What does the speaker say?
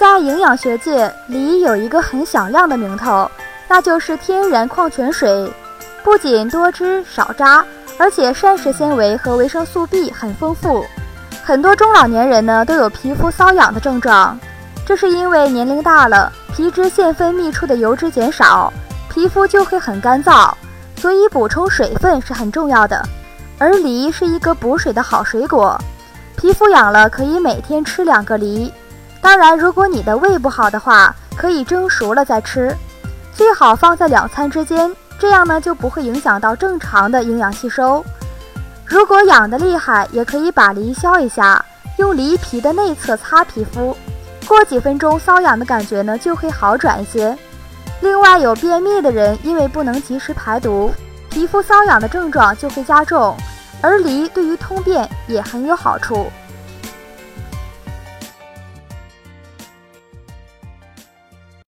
在营养学界，梨有一个很响亮的名头，那就是天然矿泉水。不仅多汁少渣，而且膳食纤维和维生素 B 很丰富。很多中老年人呢都有皮肤瘙痒的症状，这是因为年龄大了，皮脂腺分泌出的油脂减少，皮肤就会很干燥。所以补充水分是很重要的。而梨是一个补水的好水果，皮肤痒了可以每天吃两个梨。当然，如果你的胃不好的话，可以蒸熟了再吃，最好放在两餐之间，这样呢就不会影响到正常的营养吸收。如果痒的厉害，也可以把梨削一下，用梨皮的内侧擦皮肤，过几分钟瘙痒的感觉呢就会好转一些。另外，有便秘的人因为不能及时排毒，皮肤瘙痒的症状就会加重，而梨对于通便也很有好处。